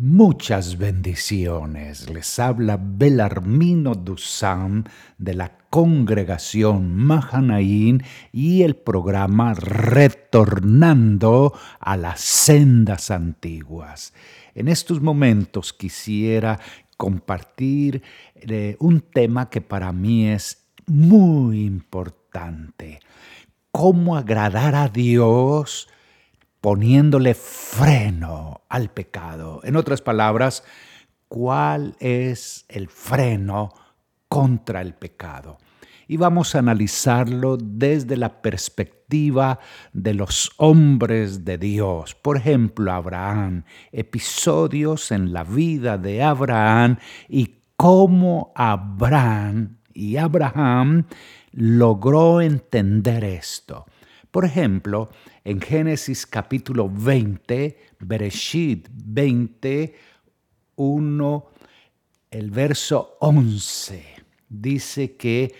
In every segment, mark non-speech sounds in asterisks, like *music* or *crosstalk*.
Muchas bendiciones. Les habla Belarmino Dusan de la congregación Mahanaín y el programa Retornando a las sendas antiguas. En estos momentos quisiera compartir eh, un tema que para mí es muy importante. Cómo agradar a Dios poniéndole freno al pecado. En otras palabras, ¿cuál es el freno contra el pecado? Y vamos a analizarlo desde la perspectiva de los hombres de Dios. Por ejemplo, Abraham, episodios en la vida de Abraham y cómo Abraham y Abraham logró entender esto. Por ejemplo, en Génesis capítulo 20, Bereshit 20, 1, el verso 11, dice que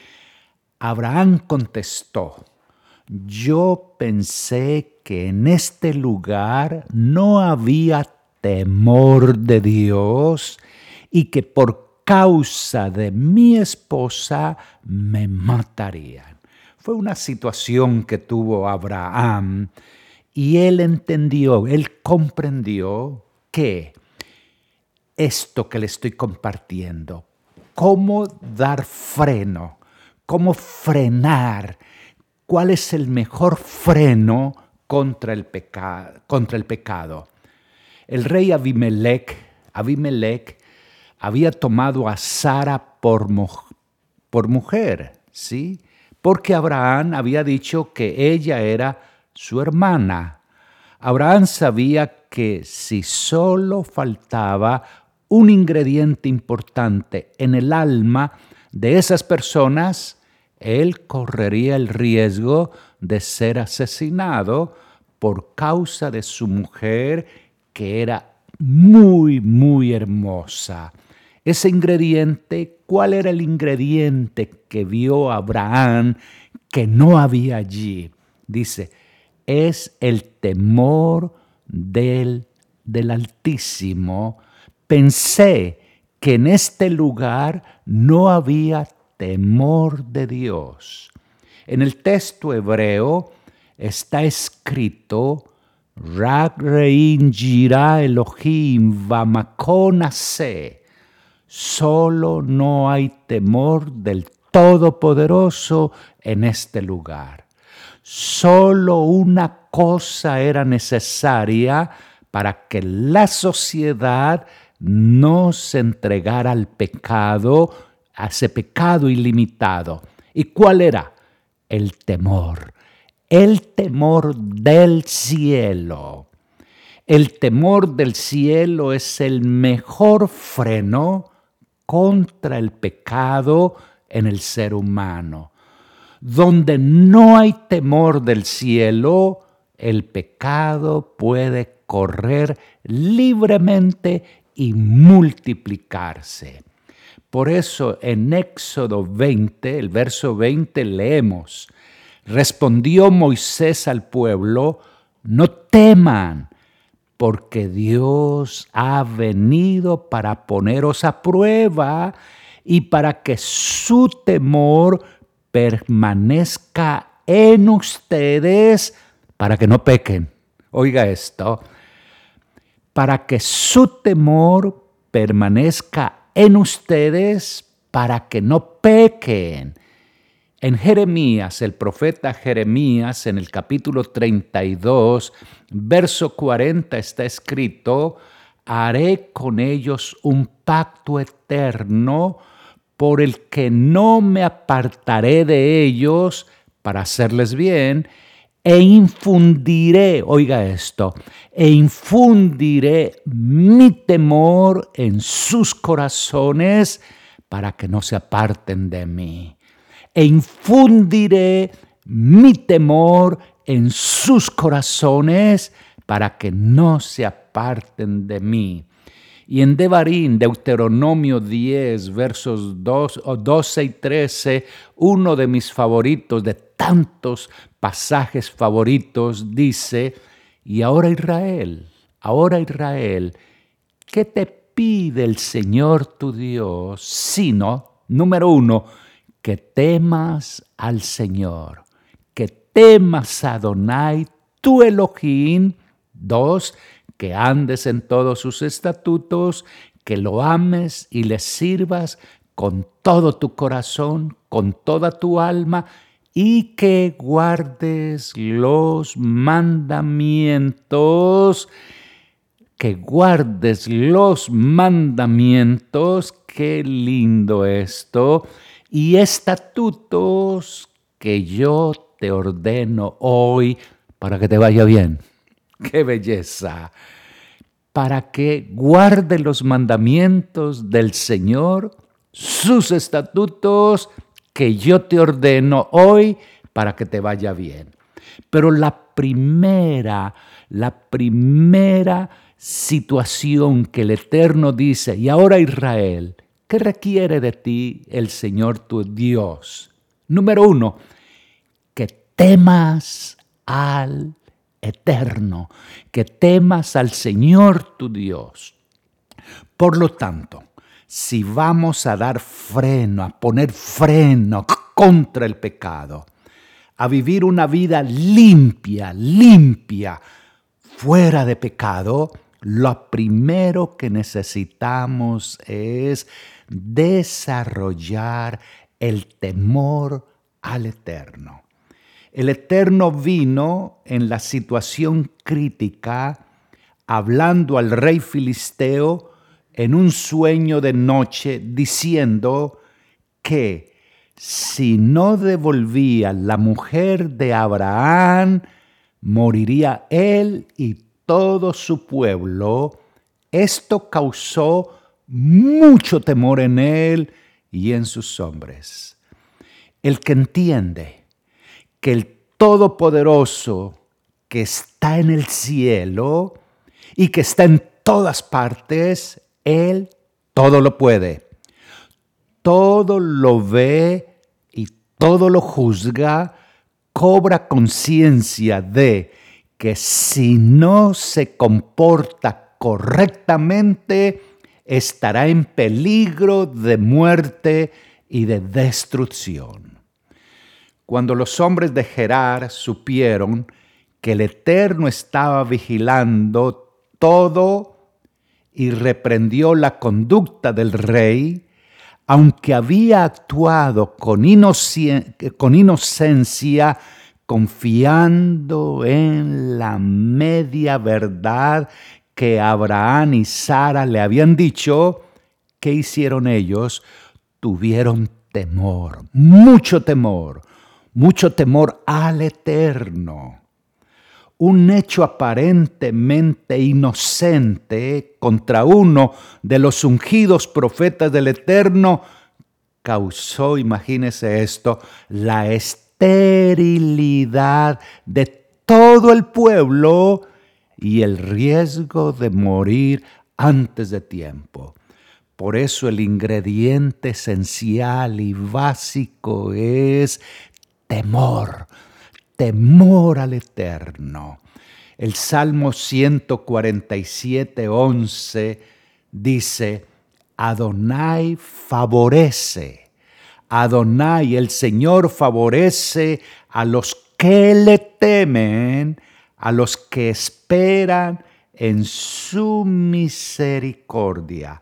Abraham contestó, yo pensé que en este lugar no había temor de Dios y que por causa de mi esposa me matarían. Fue una situación que tuvo Abraham y él entendió, él comprendió que esto que le estoy compartiendo, cómo dar freno, cómo frenar, cuál es el mejor freno contra el, pecado. El rey Abimelech, Abimelech había tomado a Sara por mujer, ¿sí? Porque Abraham había dicho que ella era su hermana. Abraham sabía que si solo faltaba un ingrediente importante en el alma de esas personas, él correría el riesgo de ser asesinado por causa de su mujer que era muy, muy hermosa. Ese ingrediente, ¿cuál era el ingrediente que vio Abraham que no había allí? Dice, es el temor del, Altísimo. Pensé que en este lugar no había temor de Dios. En el texto hebreo está escrito, Rag Rein Elohim Vamakonase Solo no hay temor del Todopoderoso en este lugar. Solo una cosa era necesaria para que la sociedad no se entregara al pecado, a ese pecado ilimitado. ¿Y cuál era? El temor. El temor del cielo. El temor del cielo es el mejor freno contra el pecado en el ser humano. Donde no hay temor del cielo, el pecado puede correr libremente y multiplicarse. Por eso en Éxodo 20, el verso 20, leemos, respondió Moisés al pueblo, no teman, porque Dios ha venido para poneros a prueba y para que su temor permanezca en ustedes para que no pequen. Oiga esto, para que su temor permanezca en ustedes para que no pequen. En Jeremías, el profeta Jeremías, en el capítulo 32, verso 40 está escrito, haré con ellos un pacto eterno por el que no me apartaré de ellos para hacerles bien, e infundiré, oiga esto, e infundiré mi temor en sus corazones para que no se aparten de mí e infundiré mi temor en sus corazones para que no se aparten de mí. Y en Devarín, Deuteronomio 10, versos 2, 12 y 13, uno de mis favoritos, de tantos pasajes favoritos, dice, y ahora Israel, ahora Israel, ¿qué te pide el Señor tu Dios? Sino, número uno, que temas al Señor, que temas a Adonai, tu Elohim. Dos, que andes en todos sus estatutos, que lo ames y le sirvas con todo tu corazón, con toda tu alma, y que guardes los mandamientos, que guardes los mandamientos, qué lindo esto, y estatutos que yo te ordeno hoy para que te vaya bien. *laughs* ¡Qué belleza! Para que guarde los mandamientos del Señor, sus estatutos que yo te ordeno hoy para que te vaya bien. Pero la primera, la primera situación que el Eterno dice, y ahora Israel, ¿qué requiere de ti el Señor tu Dios? Número uno, que temas al Eterno, que temas al Señor tu Dios. Por lo tanto, si vamos a dar freno, a poner freno contra el pecado, a vivir una vida limpia, limpia, fuera de pecado, lo primero que necesitamos es desarrollar el temor al Eterno. El Eterno vino en la situación crítica, hablando al rey filisteo en un sueño de noche, diciendo que si no devolvía la mujer de Abraham, moriría él y todo su pueblo. Esto causó mucho temor en él y en sus hombres. El que entiende que el Todopoderoso que está en el cielo y que está en todas partes, Él todo lo puede, todo lo ve y todo lo juzga, cobra conciencia de que si no se comporta correctamente, estará en peligro de muerte y de destrucción. Cuando los hombres de Gerar supieron que el Eterno estaba vigilando todo y reprendió la conducta del rey, aunque había actuado con, con inocencia, confiando en la media verdad que Abraham y Sara le habían dicho, ¿qué hicieron ellos? Tuvieron temor, mucho temor, mucho temor al eterno. Un hecho aparentemente inocente contra uno de los ungidos profetas del eterno causó, imagínese esto, la esterilidad de todo el pueblo y el riesgo de morir antes de tiempo. Por eso el ingrediente esencial y básico es temor, temor al Eterno. El Salmo 147, 11 dice, Adonai favorece, Adonai el Señor favorece a los que le temen, a los que esperan en su misericordia,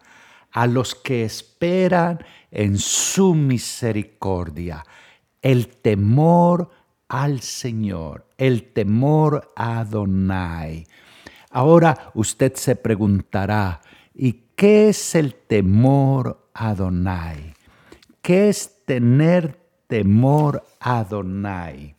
a los que esperan en su misericordia. El temor al Señor, el temor a Adonai. Ahora usted se preguntará, ¿y qué es el temor a Adonai? ¿Qué es tener temor a Adonai?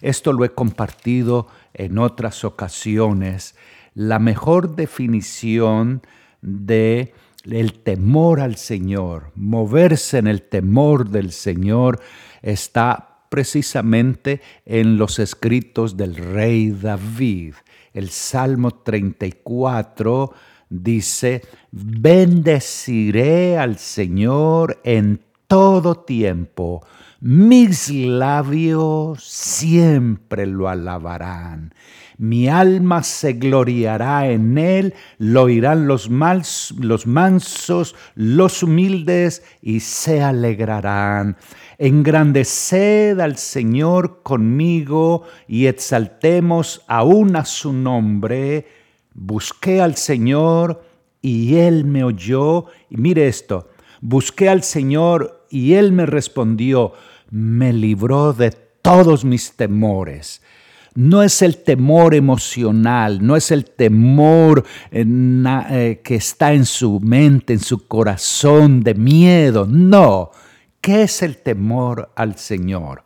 Esto lo he compartido en otras ocasiones, la mejor definición de el temor al Señor, moverse en el temor del Señor, está precisamente en los escritos del rey David. El Salmo 34 dice, bendeciré al Señor en todo tiempo mis labios siempre lo alabarán. Mi alma se gloriará en él, lo oirán los, los mansos, los humildes, y se alegrarán. Engrandeced al Señor conmigo y exaltemos aún a su nombre. Busqué al Señor y él me oyó. Y mire esto, busqué al Señor y él me respondió, me libró de todos mis temores. No es el temor emocional, no es el temor eh, eh, que está en su mente, en su corazón de miedo, no. ¿Qué es el temor al Señor?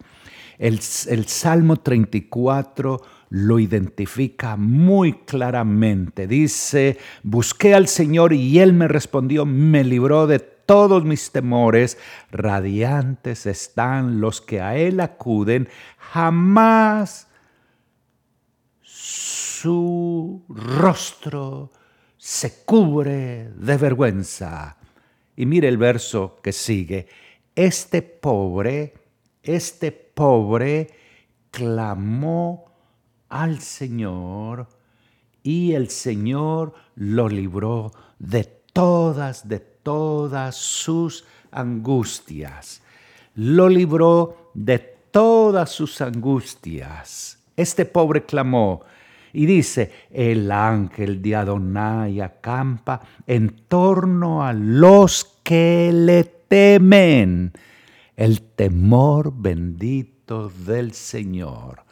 El, Salmo 34 lo identifica muy claramente. Dice, busqué al Señor y Él me respondió, me libró de todos mis temores. Radiantes están los que a Él acuden. Jamás su rostro se cubre de vergüenza. Y mire el verso que sigue. Este pobre, este pobre clamó al Señor y el Señor lo libró de todas, de todas sus angustias. Lo libró de todas sus angustias. Este pobre clamó y dice, el ángel de Adonai acampa en torno a los que le temen. El temor bendito del Señor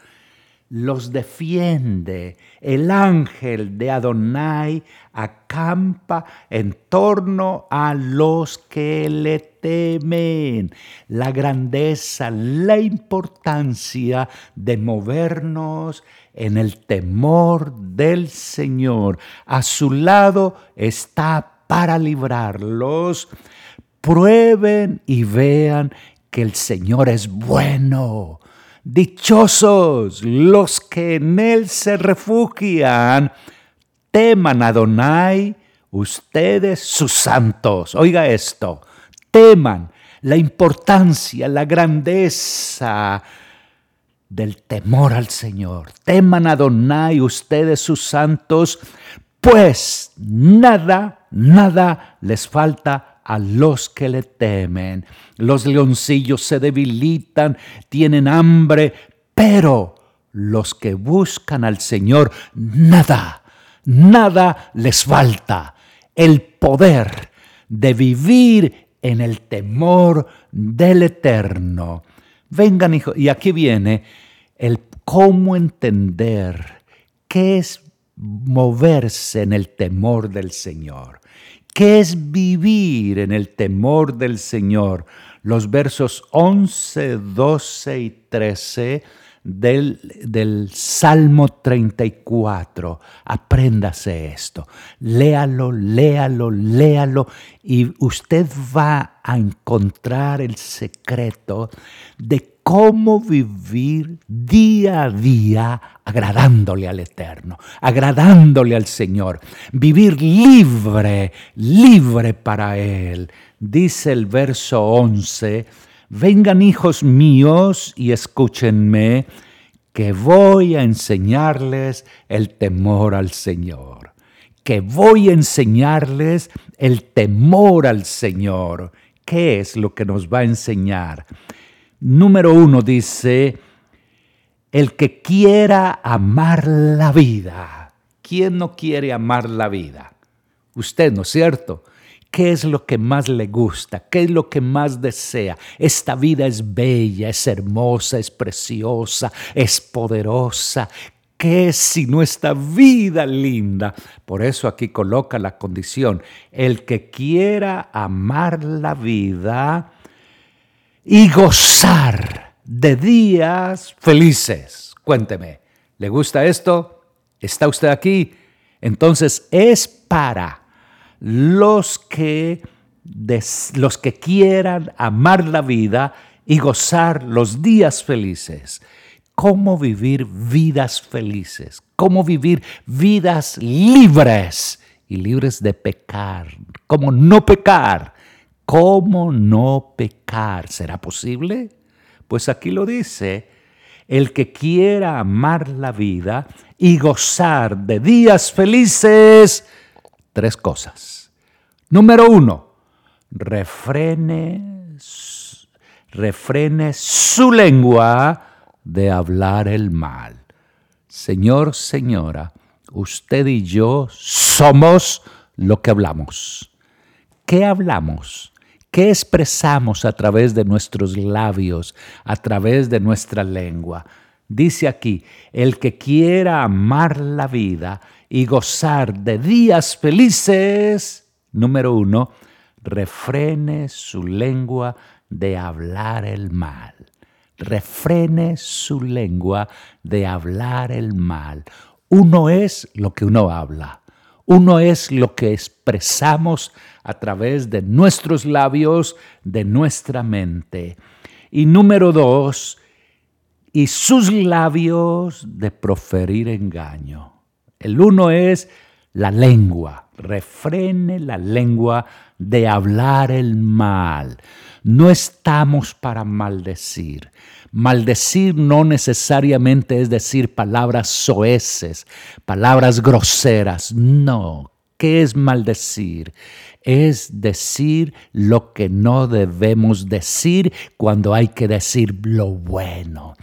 los defiende. El ángel de Adonai acampa en torno a los que le temen. La grandeza, la importancia de movernos en el temor del Señor. A su lado está para librarlos. Prueben y vean que el Señor es bueno Dichosos los que en él se refugian. Teman a Adonai, ustedes sus santos. Oiga esto, teman la importancia, la grandeza del temor al Señor. Teman a Adonai, ustedes sus santos, pues nada, nada les falta a los que le temen. Los leoncillos se debilitan, tienen hambre, pero los que buscan al Señor, nada, nada les falta. El poder de vivir en el temor del Eterno. Vengan, hijos, y aquí viene el cómo entender qué es moverse en el temor del Señor. ¿Qué es vivir en el temor del Señor? Los versos 11, 12 y 13 del, del, Salmo 34. Apréndase esto. Léalo, léalo, léalo y usted va a encontrar el secreto de cómo vivir día a día agradándole al Eterno, agradándole al Señor, vivir libre, libre para Él. Dice el verso 11, vengan hijos míos y escúchenme, que voy a enseñarles el temor al Señor, que voy a enseñarles el temor al Señor. ¿Qué es lo que nos va a enseñar? Número uno dice, el que quiera amar la vida. ¿Quién no quiere amar la vida? Usted, ¿no es cierto? ¿Qué es lo que más le gusta? ¿Qué es lo que más desea? Esta vida es bella, es hermosa, es preciosa, es poderosa. ¿Qué es sino esta vida linda? Por eso aquí coloca la condición. El que quiera amar la vida, y gozar de días felices. Cuénteme, ¿le gusta esto? ¿Está usted aquí? Entonces es para los que, los que quieran amar la vida y gozar los días felices. ¿Cómo vivir vidas felices? ¿Cómo vivir vidas libres y libres de pecar? ¿Cómo no pecar? ¿Cómo no pecar? ¿Será posible? Pues aquí lo dice, el que quiera amar la vida y gozar de días felices, tres cosas. Número uno, refrene, refrene su lengua de hablar el mal. Señor, señora, usted y yo somos lo que hablamos. ¿Qué hablamos? ¿Qué expresamos a través de nuestros labios, a través de nuestra lengua? Dice aquí, el que quiera amar la vida y gozar de días felices, número uno, refrene su lengua de hablar el mal. Refrene su lengua de hablar el mal. Uno es lo que uno habla. Uno es lo que expresamos a través de nuestros labios, de nuestra mente. Y número dos, y sus labios de proferir engaño. El uno es la lengua, refrene la lengua de hablar el mal. No estamos para maldecir. Maldecir no necesariamente es decir palabras soeces, palabras groseras. No. ¿Qué es maldecir? Es decir lo que no debemos decir cuando hay que decir lo bueno.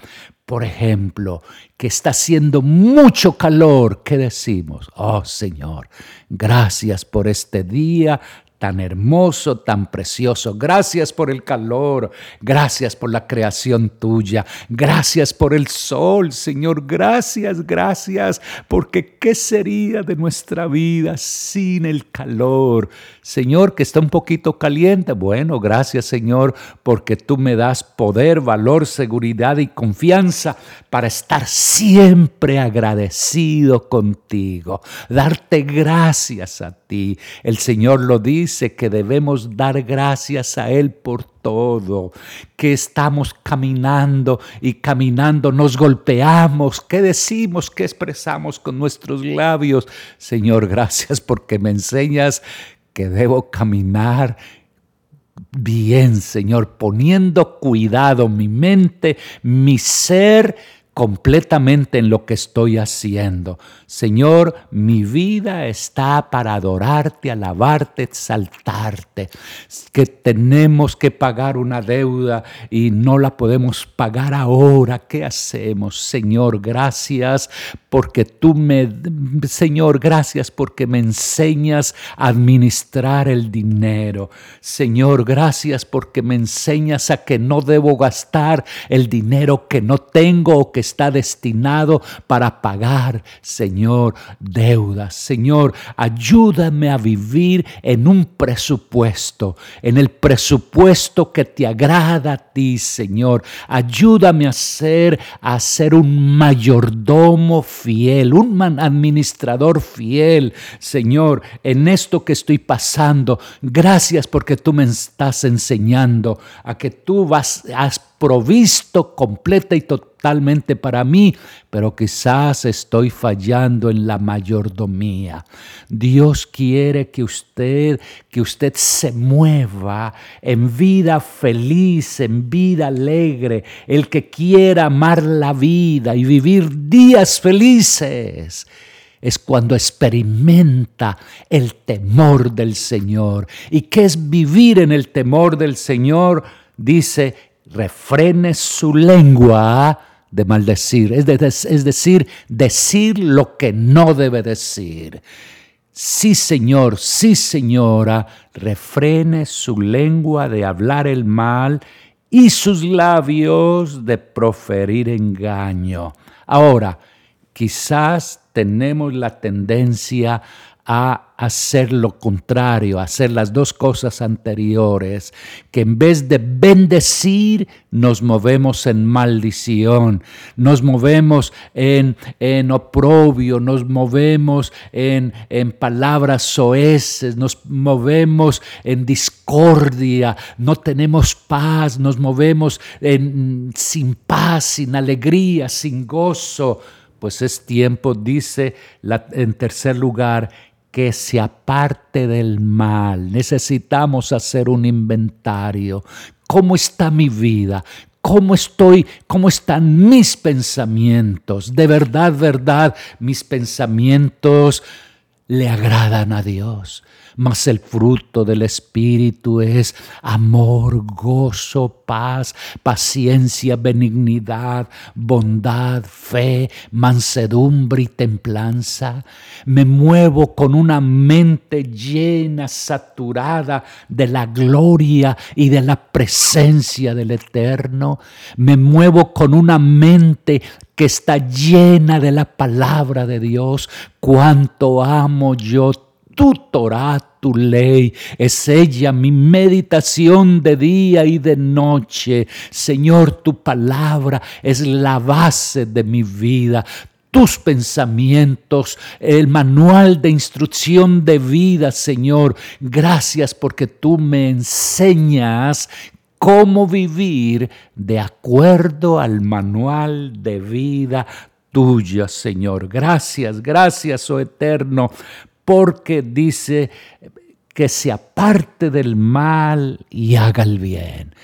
Por ejemplo, que está haciendo mucho calor, ¿qué decimos? Oh Señor, gracias por este día tan hermoso, tan precioso. Gracias por el calor, gracias por la creación tuya, gracias por el sol, Señor, gracias, gracias, porque ¿qué sería de nuestra vida sin el calor? Señor, que está un poquito caliente, bueno, gracias, Señor, porque tú me das poder, valor, seguridad y confianza para estar siempre agradecido contigo, darte gracias a ti. El Señor lo dice dice que debemos dar gracias a Él por todo, que estamos caminando y caminando nos golpeamos, ¿qué decimos, qué expresamos con nuestros labios? Señor, gracias porque me enseñas que debo caminar bien, Señor, poniendo cuidado mi mente, mi ser, completamente en lo que estoy haciendo. Señor, mi vida está para adorarte, alabarte, exaltarte. Que tenemos que pagar una deuda y no la podemos pagar ahora. ¿Qué hacemos? Señor, gracias porque tú me, Señor, gracias porque me enseñas a administrar el dinero. Señor, gracias porque me enseñas a que no debo gastar el dinero que no tengo o que está destinado para pagar, Señor, deudas. Señor, ayúdame a vivir en un presupuesto, en el presupuesto que te agrada a ti, Señor. Ayúdame a ser, a ser un mayordomo fiel, un administrador fiel, Señor, en esto que estoy pasando. Gracias porque tú me estás enseñando a que tú vas, has provisto completa y totalmente para mí, pero quizás estoy fallando en la mayordomía. Dios quiere que usted, que usted se mueva en vida feliz, en vida alegre, el que quiera amar la vida y vivir días felices es cuando experimenta el temor del Señor. ¿Y qué es vivir en el temor del Señor? Dice, refrene su lengua de maldecir, es, decir, decir lo que no debe decir. Sí, Señor, sí, señora, refrene su lengua de hablar el mal y sus labios de proferir engaño. Ahora, quizás tenemos la tendencia a hacer lo contrario, a hacer las dos cosas anteriores, que en vez de bendecir nos movemos en maldición, nos movemos en, en oprobio, nos movemos en, en palabras soeces, nos movemos en discordia, no tenemos paz, nos movemos en, sin paz, sin alegría, sin gozo. Pues es tiempo, dice en tercer lugar, que se aparte del mal. Necesitamos hacer un inventario. ¿Cómo está mi vida? cómo estoy, cómo están mis pensamientos. De verdad, verdad, mis pensamientos le agradan a Dios mas el fruto del Espíritu es amor, gozo, paz, paciencia, benignidad, bondad, fe, mansedumbre y templanza. Me muevo con una mente llena, saturada de la gloria y de la presencia del Eterno. Me muevo con una mente que está llena de la palabra de Dios. Cuánto amo yo tu Torah, tu ley, es ella mi meditación de día y de noche. Señor, tu palabra es la base de mi vida tus pensamientos, el manual de instrucción de vida, Señor. Gracias porque tú me enseñas cómo vivir de acuerdo al manual de vida tuya, Señor. Gracias, gracias, oh Eterno, porque dice que se aparte del mal y haga el bien.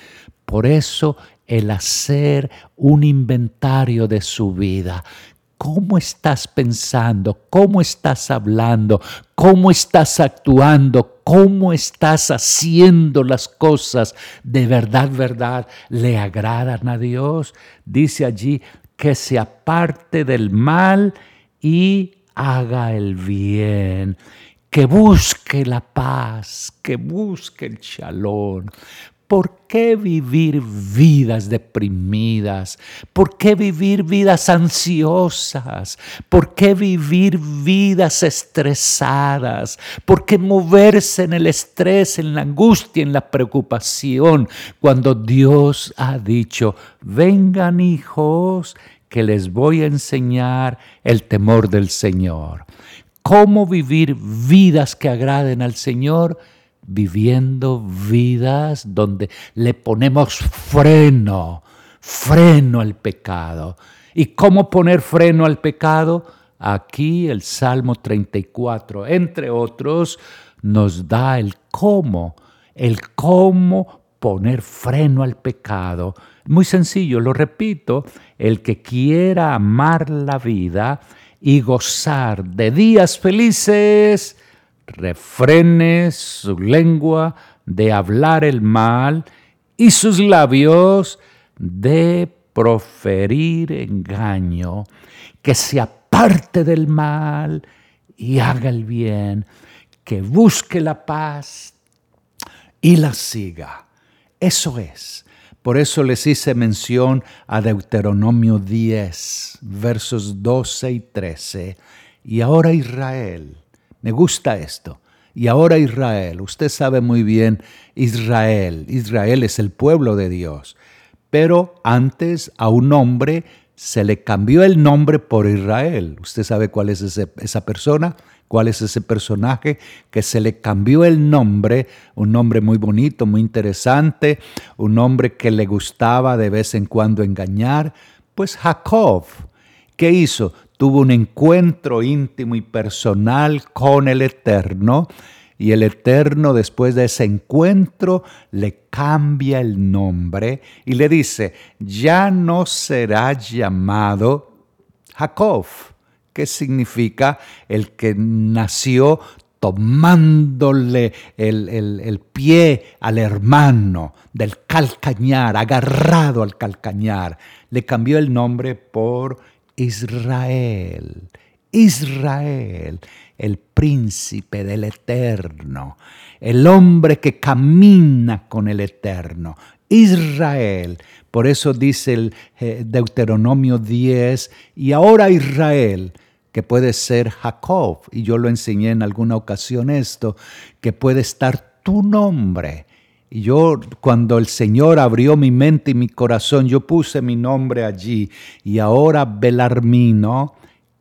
Por eso el hacer un inventario de su vida. ¿Cómo estás pensando? ¿Cómo estás hablando? ¿Cómo estás actuando? ¿Cómo estás haciendo las cosas? ¿De verdad, verdad le agradan a Dios? Dice allí que se aparte del mal y haga el bien, que busque la paz, que busque el chalón. ¿Por qué vivir vidas deprimidas? ¿Por qué vivir vidas ansiosas? ¿Por qué vivir vidas estresadas? ¿Por qué moverse en el estrés, en la angustia, en la preocupación, cuando Dios ha dicho, vengan hijos que les voy a enseñar el temor del Señor. ¿Cómo vivir vidas que agraden al Señor? Viviendo vidas donde le ponemos freno, freno al pecado. ¿Y cómo poner freno al pecado? Aquí el Salmo 34, entre otros, nos da el cómo, el cómo poner freno al pecado muy sencillo, lo repito, el que quiera amar la vida y gozar de días felices, refrene su lengua de hablar el mal y sus labios de proferir engaño, que se aparte del mal y haga el bien, que busque la paz y la siga. Eso es por eso les hice mención a Deuteronomio 10, versos 12 y 13. Y ahora Israel, me gusta esto. Y ahora Israel, usted sabe muy bien, Israel, Israel es el pueblo de Dios. Pero antes a un hombre se le cambió el nombre por Israel. ¿Usted sabe cuál es esa persona? cuál es ese personaje que se le cambió el nombre, un nombre muy bonito, muy interesante, un nombre que le gustaba de vez en cuando engañar, pues Jacob. ¿Qué hizo? Tuvo un encuentro íntimo y personal con el Eterno y el Eterno después de ese encuentro le cambia el nombre y le dice, ya no será llamado Jacob, ¿Qué significa el que nació tomándole el, pie al hermano del calcañar, agarrado al calcañar. Le cambió el nombre por Israel. Israel, el príncipe del eterno, el hombre que camina con el eterno. Israel. Por eso dice el eh, Deuteronomio 10, y ahora Israel que puede ser Jacob, y yo lo enseñé en alguna ocasión esto, que puede estar tu nombre. Y yo cuando el Señor abrió mi mente y mi corazón, yo puse mi nombre allí. Y ahora Belarmino,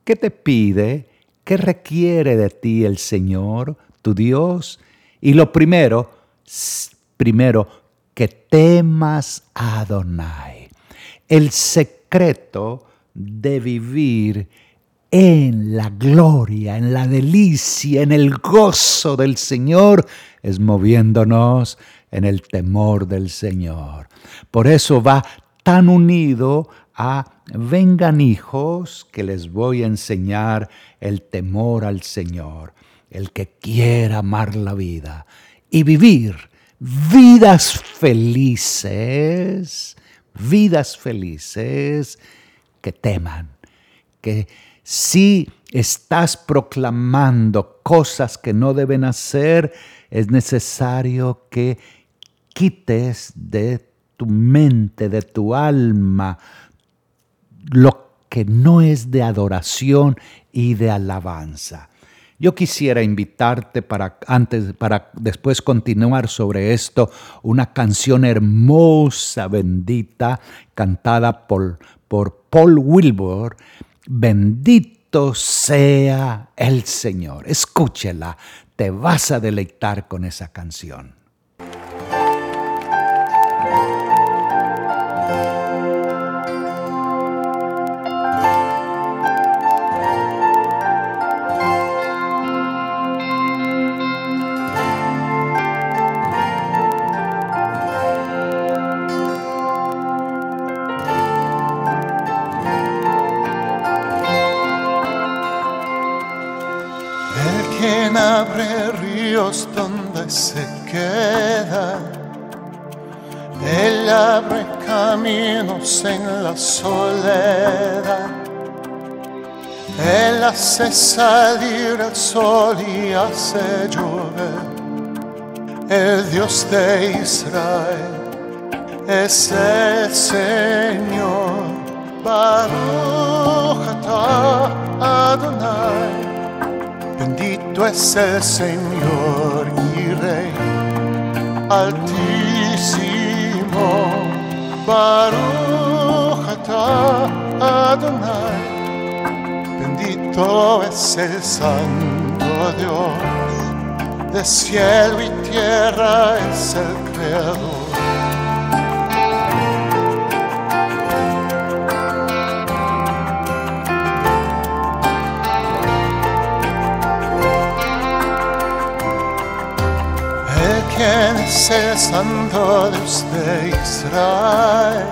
¿qué te pide? ¿Qué requiere de ti el Señor, tu Dios? Y lo primero, primero, que temas a Adonai. El secreto de vivir en la gloria, en la delicia, en el gozo del Señor, es moviéndonos en el temor del Señor. Por eso va tan unido a vengan hijos que les voy a enseñar el temor al Señor, el que quiera amar la vida y vivir vidas felices, vidas felices que teman, que si estás proclamando cosas que no deben hacer, es necesario que quites de tu mente, de tu alma, lo que no es de adoración y de alabanza. Yo quisiera invitarte para antes para después continuar sobre esto una canción hermosa, bendita, cantada por, por Paul Wilbur, Bendito sea el Señor. Escúchela, te vas a deleitar con esa canción. Se queda. Él abre caminos en la soledad. Él hace salir el sol y hace llover. El Dios de Israel es el Señor. Baruch Adonai. Bendito es el Señor Rey altísimo. Baruch Adonai. Bendito es el Santo Dios. De cielo y tierra es el Creador. Es el santo Dios de Israel?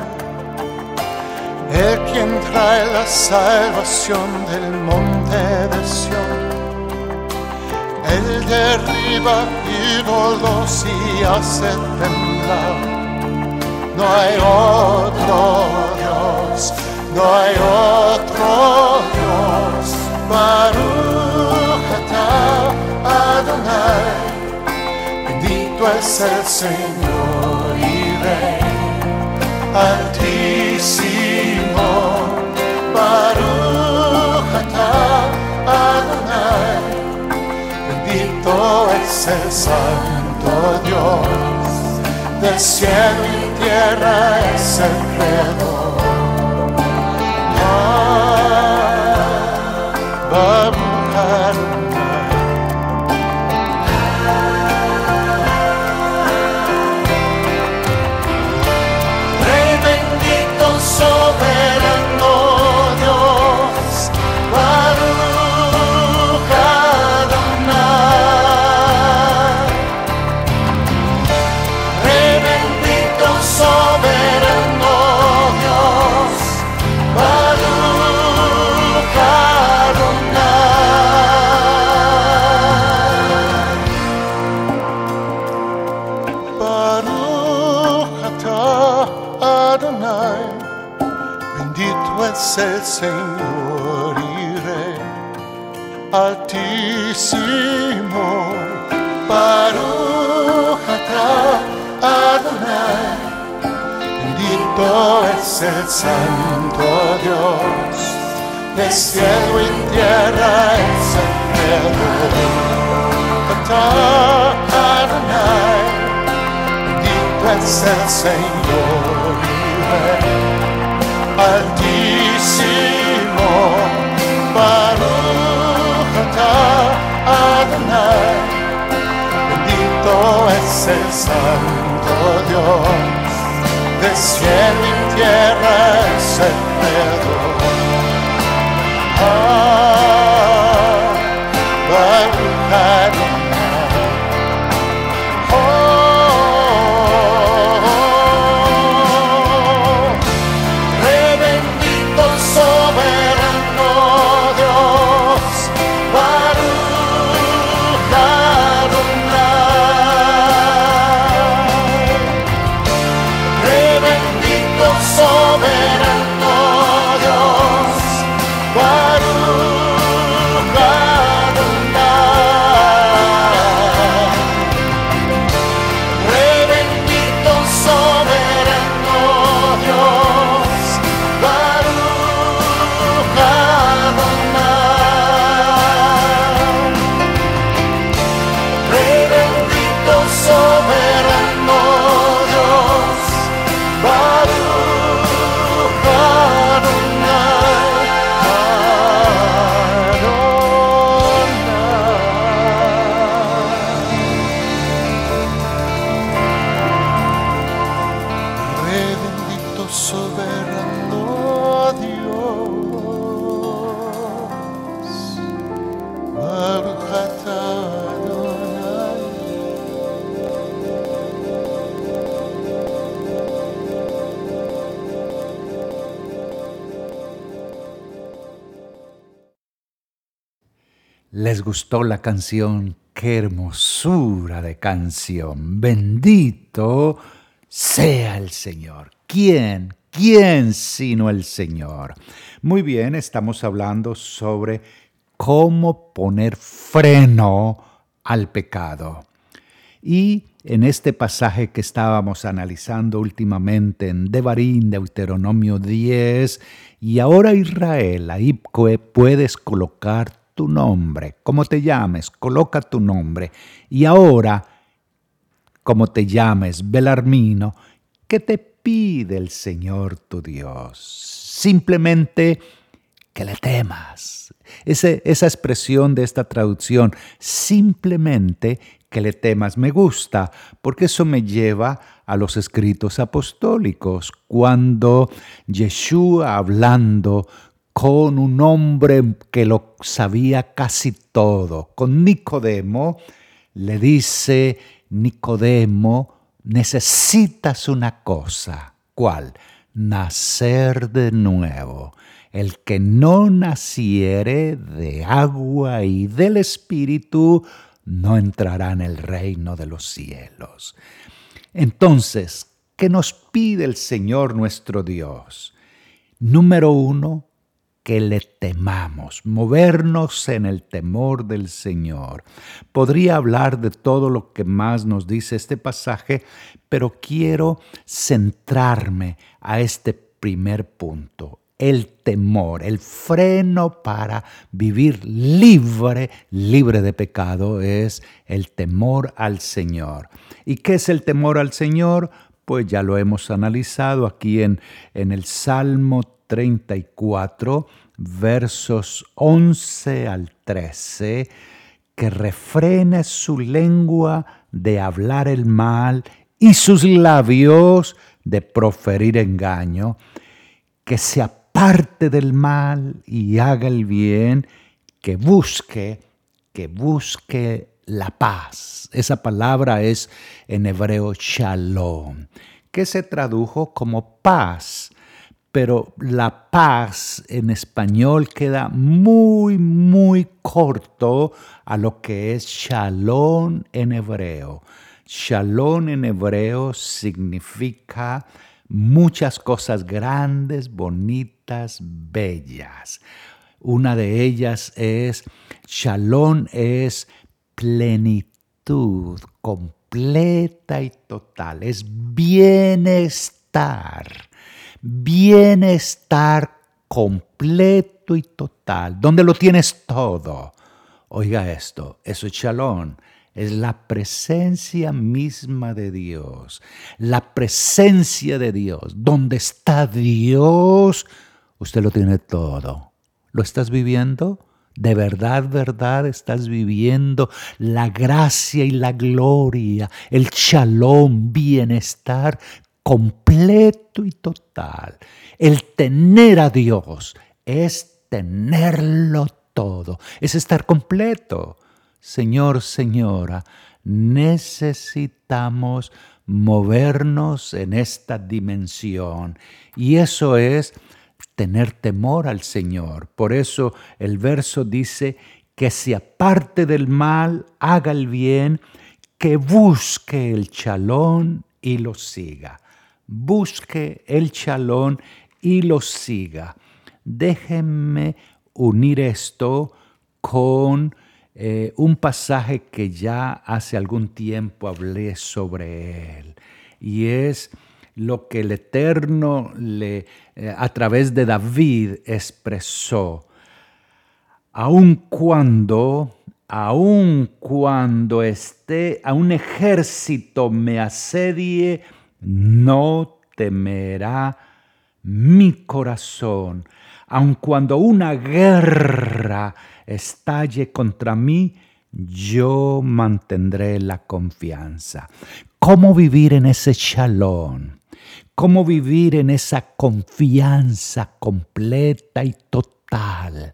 El quien trae la salvación del monte de Sion. Él derriba ídolos y hace temblar. No hay otro Dios, no hay otro es el Señor y Rey altísimo. Baruch Adonai, bendito es el Santo Dios, del cielo y tierra es el. Ah, bendito es el Santo Dios, de cielo y tierra es el Creador. Bendito es el Señor. Y Rey altísimo, Baruch Adonai, bendito es el Santo Dios, de cielo y tierra es el. Ah, gustó la canción? ¡Qué hermosura de canción! Bendito sea el Señor. ¿Quién? ¿Quién sino el Señor? Muy bien, estamos hablando sobre cómo poner freno al pecado. Y en este pasaje que estábamos analizando últimamente en Devarim, Deuteronomio 10, y ahora Israel, ahí puedes colocar tu nombre, como te llames, coloca tu nombre. Y ahora, como te llames, Belarmino, ¿qué te pide el Señor tu Dios? Simplemente que le temas. esa expresión de esta traducción, simplemente que le temas, me gusta, porque eso me lleva a los escritos apostólicos, cuando Yeshua hablando con un hombre que lo sabía casi todo, con Nicodemo, le dice, Nicodemo, necesitas una cosa. ¿Cuál? Nacer de nuevo. El que no naciere de agua y del Espíritu no entrará en el reino de los cielos. Entonces, ¿qué nos pide el Señor nuestro Dios? Número uno, que le temamos, movernos en el temor del Señor. Podría hablar de todo lo que más nos dice este pasaje, pero quiero centrarme a este primer punto, el temor, el freno para vivir libre, libre de pecado, es el temor al Señor. ¿Y qué es el temor al Señor? Pues ya lo hemos analizado aquí en, en el Salmo 34, versos 11 al 13, que refrene su lengua de hablar el mal y sus labios de proferir engaño, que se aparte del mal y haga el bien, que busque, que busque la paz. Esa palabra es en hebreo shalom, que se tradujo como paz pero la paz en español queda muy, muy corto a lo que es shalom en hebreo. Shalom en hebreo significa muchas cosas grandes, bonitas, bellas. Una de ellas es, shalom es plenitud completa y total, es bienestar bienestar completo y total, donde lo tienes todo. Oiga esto, eso es shalom, es la presencia misma de Dios, la presencia de Dios. Donde está Dios, usted lo tiene todo. ¿Lo estás viviendo? De verdad, verdad, estás viviendo la gracia y la gloria, el shalom, bienestar completo y total. El tener a Dios es tenerlo todo, es estar completo. Señor, señora, necesitamos movernos en esta dimensión y eso es tener temor al Señor. Por eso el verso dice que se aparte del mal, haga el bien, que busque el chalón y lo siga busque el chalón y lo siga. Déjenme unir esto con eh, un pasaje que ya hace algún tiempo hablé sobre él, y es lo que el Eterno le, eh, a través de David expresó. Aun cuando, aun cuando esté a un ejército me asedie, no temerá mi corazón, aun cuando una guerra estalle contra mí, yo mantendré la confianza. ¿Cómo vivir en ese shalom? ¿Cómo vivir en esa confianza completa y total?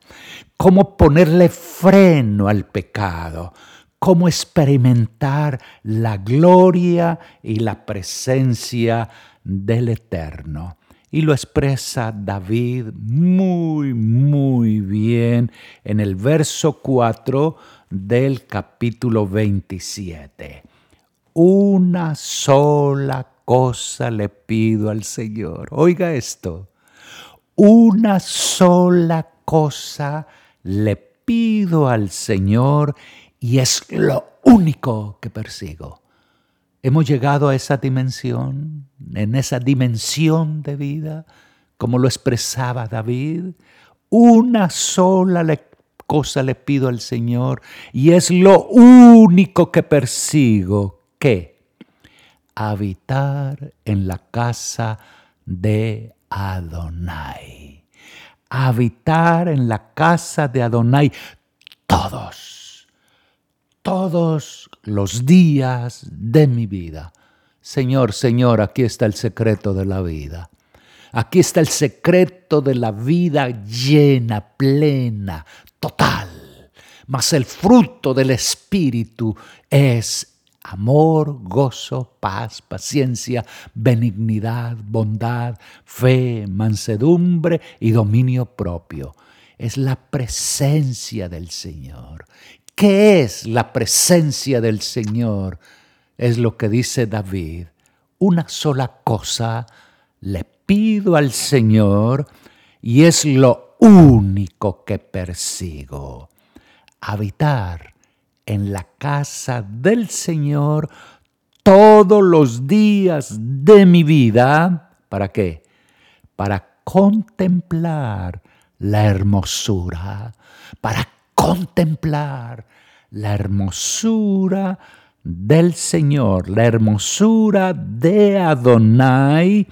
¿Cómo ponerle freno al pecado? Cómo experimentar la gloria y la presencia del Eterno. Y lo expresa David muy, muy bien en el verso 4 del capítulo 27. Una sola cosa le pido al Señor. Oiga esto. Una sola cosa le pido al Señor y es lo único que persigo. Hemos llegado a esa dimensión, en esa dimensión de vida, como lo expresaba David. Una sola cosa le pido al Señor y es lo único que persigo. ¿Qué? Habitar en la casa de Adonai. Habitar en la casa de Adonai todos todos los días de mi vida. Señor, Señor, aquí está el secreto de la vida. Aquí está el secreto de la vida llena, plena, total. Mas el fruto del Espíritu es amor, gozo, paz, paciencia, benignidad, bondad, fe, mansedumbre y dominio propio. Es la presencia del Señor. ¿Qué es la presencia del Señor? Es lo que dice David. Una sola cosa le pido al Señor y es lo único que persigo. Habitar en la casa del Señor todos los días de mi vida. ¿Para qué? Para contemplar la hermosura, para contemplar la hermosura del Señor, la hermosura de Adonai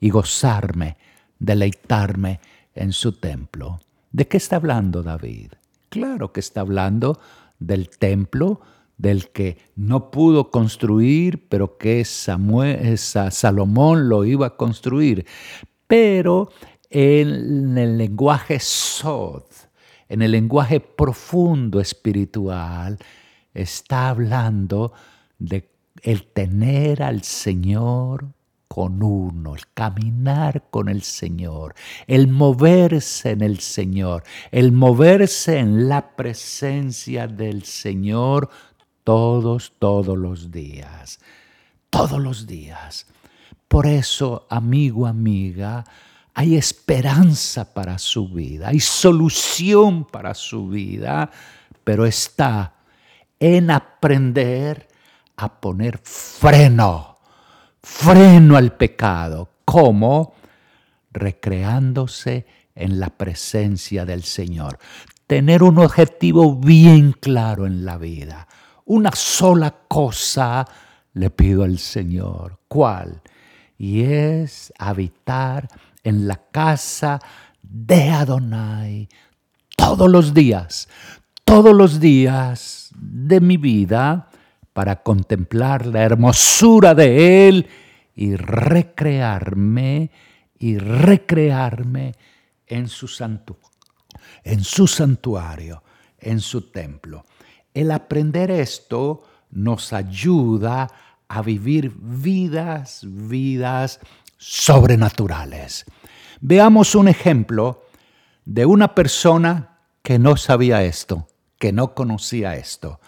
y gozarme, deleitarme en su templo. ¿De qué está hablando David? Claro que está hablando del templo del que no pudo construir, pero que Samuel, Salomón lo iba a construir. Pero en el lenguaje Sod, en el lenguaje profundo espiritual, está hablando de el tener al Señor con uno, el caminar con el Señor, el moverse en el Señor, el moverse en la presencia del Señor todos, todos los días, todos los días. Por eso, amigo, amiga, hay esperanza para su vida, hay solución para su vida, pero está en aprender a poner freno, freno al pecado. ¿Cómo? Recreándose en la presencia del Señor. Tener un objetivo bien claro en la vida. Una sola cosa le pido al Señor. ¿Cuál? Y es habitar en la casa de Adonai todos los días, todos los días de mi vida para contemplar la hermosura de Él y recrearme y recrearme en su, en su santuario, en su templo. El aprender esto nos ayuda a vivir vidas, vidas sobrenaturales. Veamos un ejemplo de una persona que no sabía esto, que no conocía esto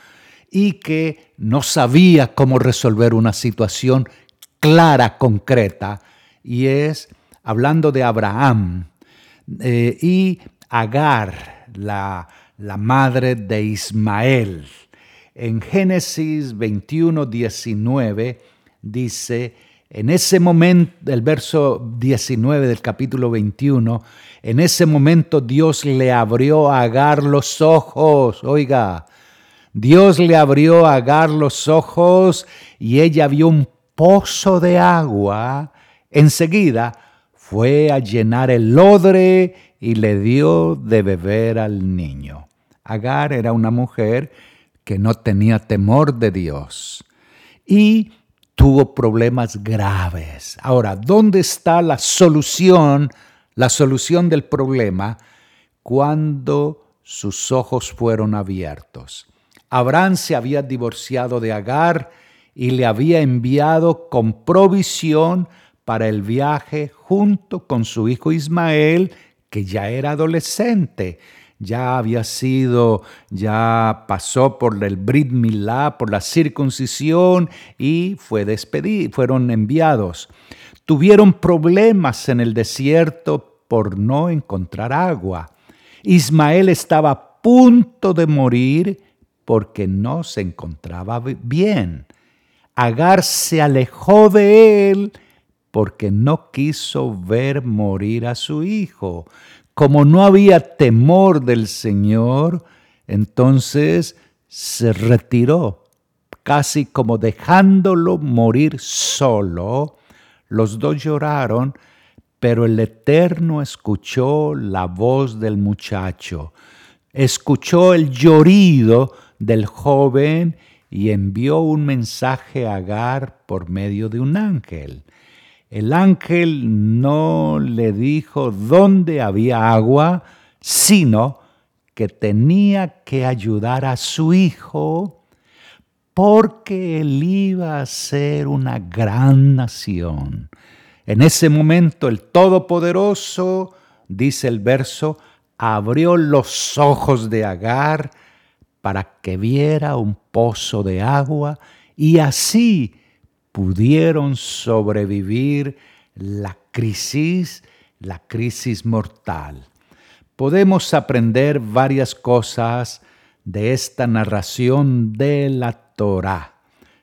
y que no sabía cómo resolver una situación clara, concreta, y es hablando de Abraham eh, y Agar, la, la madre de Ismael. En Génesis 21, 19 dice, en ese momento, el verso 19 del capítulo 21, en ese momento Dios le abrió a Agar los ojos, oiga, Dios le abrió a Agar los ojos y ella vio un pozo de agua. Enseguida fue a llenar el odre y le dio de beber al niño. Agar era una mujer que no tenía temor de Dios y tuvo problemas graves. Ahora, ¿dónde está la solución, la solución del problema cuando sus ojos fueron abiertos? Abraham se había divorciado de Agar y le había enviado con provisión para el viaje junto con su hijo Ismael, que ya era adolescente, ya había sido, ya pasó por el Brit Milá, por la circuncisión y fue despedido, fueron enviados. Tuvieron problemas en el desierto por no encontrar agua. Ismael estaba a punto de morir porque no se encontraba bien. Agar se alejó de él porque no quiso ver morir a su hijo. Como no había temor del Señor, entonces se retiró, casi como dejándolo morir solo. Los dos lloraron, pero el Eterno escuchó la voz del muchacho, escuchó el llorido del joven y envió un mensaje a Agar por medio de un ángel. El ángel no le dijo dónde había agua, sino que tenía que ayudar a su hijo porque él iba a ser una gran nación. En ese momento el Todopoderoso, dice el verso, abrió los ojos de Agar para que viera un pozo de agua y así pudieron sobrevivir la crisis, la crisis mortal. Podemos aprender varias cosas de esta narración de la Torah,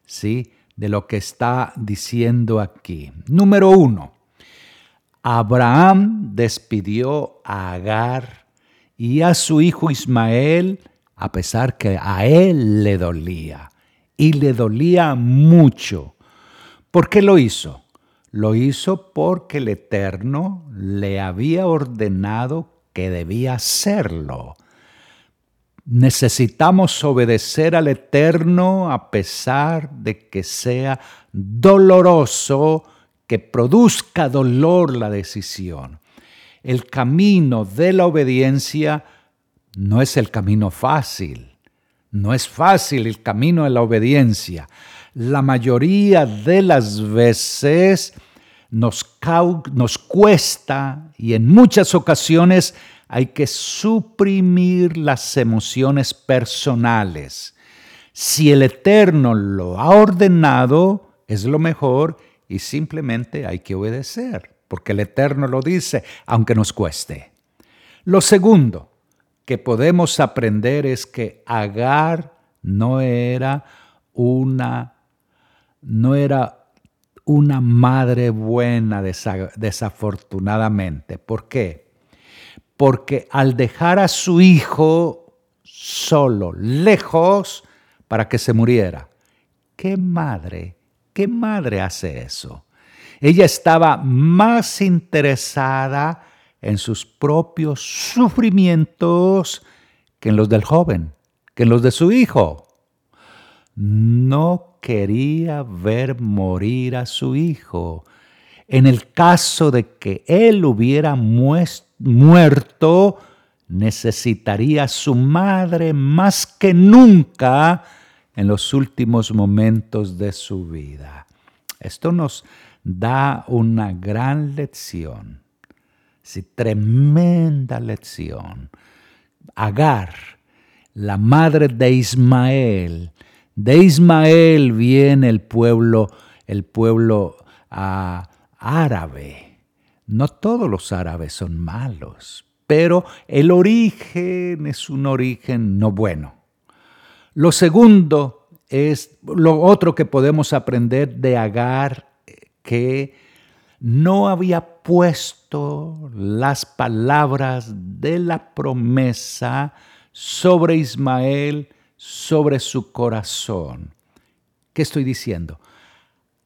¿sí? De lo que está diciendo aquí. Número uno, Abraham despidió a Agar y a su hijo Ismael, a pesar que a él le dolía, y le dolía mucho. ¿Por qué lo hizo? Lo hizo porque el Eterno le había ordenado que debía hacerlo. Necesitamos obedecer al Eterno a pesar de que sea doloroso, que produzca dolor la decisión. El camino de la obediencia no es el camino fácil. No es fácil el camino de la obediencia la mayoría de las veces nos, cuesta y en muchas ocasiones hay que suprimir las emociones personales. Si el Eterno lo ha ordenado, es lo mejor y simplemente hay que obedecer, porque el Eterno lo dice, aunque nos cueste. Lo segundo que podemos aprender es que Agar no era una no era una madre buena desafortunadamente. ¿Por qué? Porque al dejar a su hijo solo, lejos, para que se muriera, ¿qué madre, qué madre hace eso? Ella estaba más interesada en sus propios sufrimientos que en los del joven, que en los de su hijo. No quería ver morir a su hijo. En el caso de que él hubiera muerto, necesitaría a su madre más que nunca en los últimos momentos de su vida. Esto nos da una gran lección, sí, tremenda lección. Agar, la madre de Ismael, de Ismael viene el pueblo, el pueblo ah, árabe. No todos los árabes son malos, pero el origen es un origen no bueno. Lo segundo es lo otro que podemos aprender de Agar, que no había puesto las palabras de la promesa sobre Ismael sobre su corazón. ¿Qué estoy diciendo?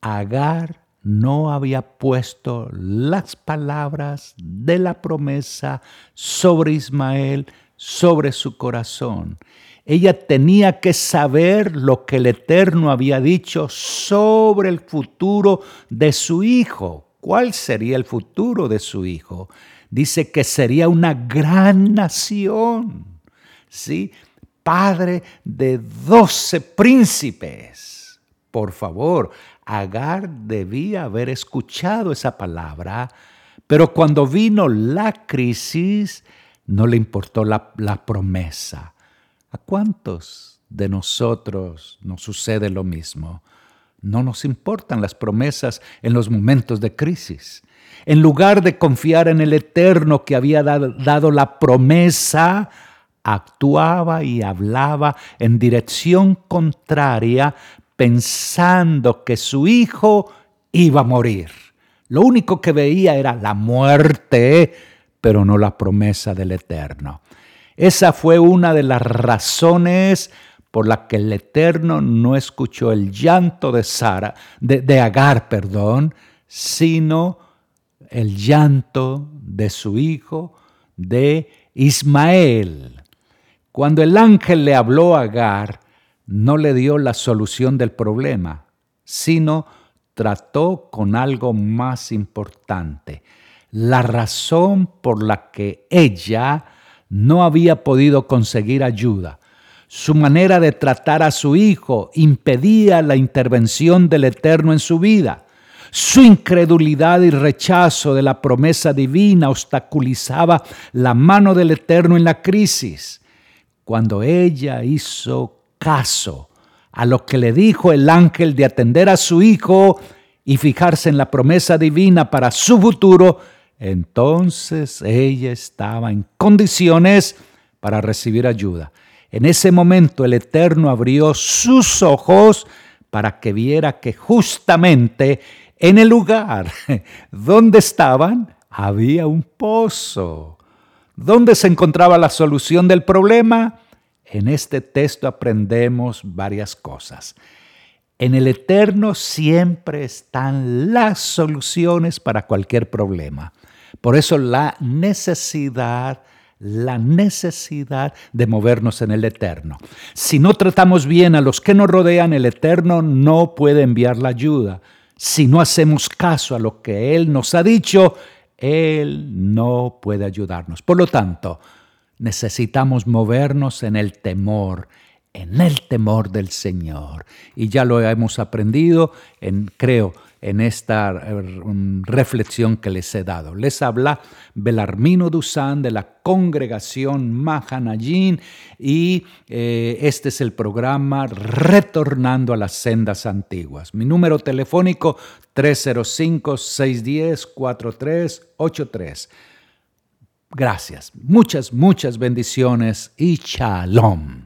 Agar no había puesto las palabras de la promesa sobre Ismael, sobre su corazón. Ella tenía que saber lo que el Eterno había dicho sobre el futuro de su hijo. ¿Cuál sería el futuro de su hijo? Dice que sería una gran nación. ¿Sí? Padre de doce príncipes. Por favor, Agar debía haber escuchado esa palabra, pero cuando vino la crisis, no le importó la, promesa. ¿A cuántos de nosotros nos sucede lo mismo? No nos importan las promesas en los momentos de crisis. En lugar de confiar en el Eterno que había dado, la promesa, actuaba y hablaba en dirección contraria, pensando que su hijo iba a morir. Lo único que veía era la muerte, pero no la promesa del Eterno. Esa fue una de las razones por la que el Eterno no escuchó el llanto de Sara, de, de Agar, perdón, sino el llanto de su hijo, de Ismael. Cuando el ángel le habló a Agar, no le dio la solución del problema, sino trató con algo más importante, la razón por la que ella no había podido conseguir ayuda. Su manera de tratar a su hijo impedía la intervención del Eterno en su vida. Su incredulidad y rechazo de la promesa divina obstaculizaba la mano del Eterno en la crisis. Cuando ella hizo caso a lo que le dijo el ángel de atender a su hijo y fijarse en la promesa divina para su futuro, entonces ella estaba en condiciones para recibir ayuda. En ese momento el Eterno abrió sus ojos para que viera que justamente en el lugar *laughs* donde estaban había un pozo. ¿Dónde se encontraba la solución del problema? En este texto aprendemos varias cosas. En el Eterno siempre están las soluciones para cualquier problema. Por eso la necesidad la necesidad de movernos en el eterno. Si no tratamos bien a los que nos rodean, el eterno no puede enviar la ayuda. Si no hacemos caso a lo que Él nos ha dicho, Él no puede ayudarnos. Por lo tanto, necesitamos movernos en el temor, en el temor del Señor. Y ya lo hemos aprendido, en, creo, en esta eh, reflexión que les he dado. Les habla Belarmino Dusan de la congregación Mahanayin y eh, este es el programa Retornando a las sendas antiguas. Mi número telefónico 305-610-4383. Gracias, muchas, muchas bendiciones y shalom.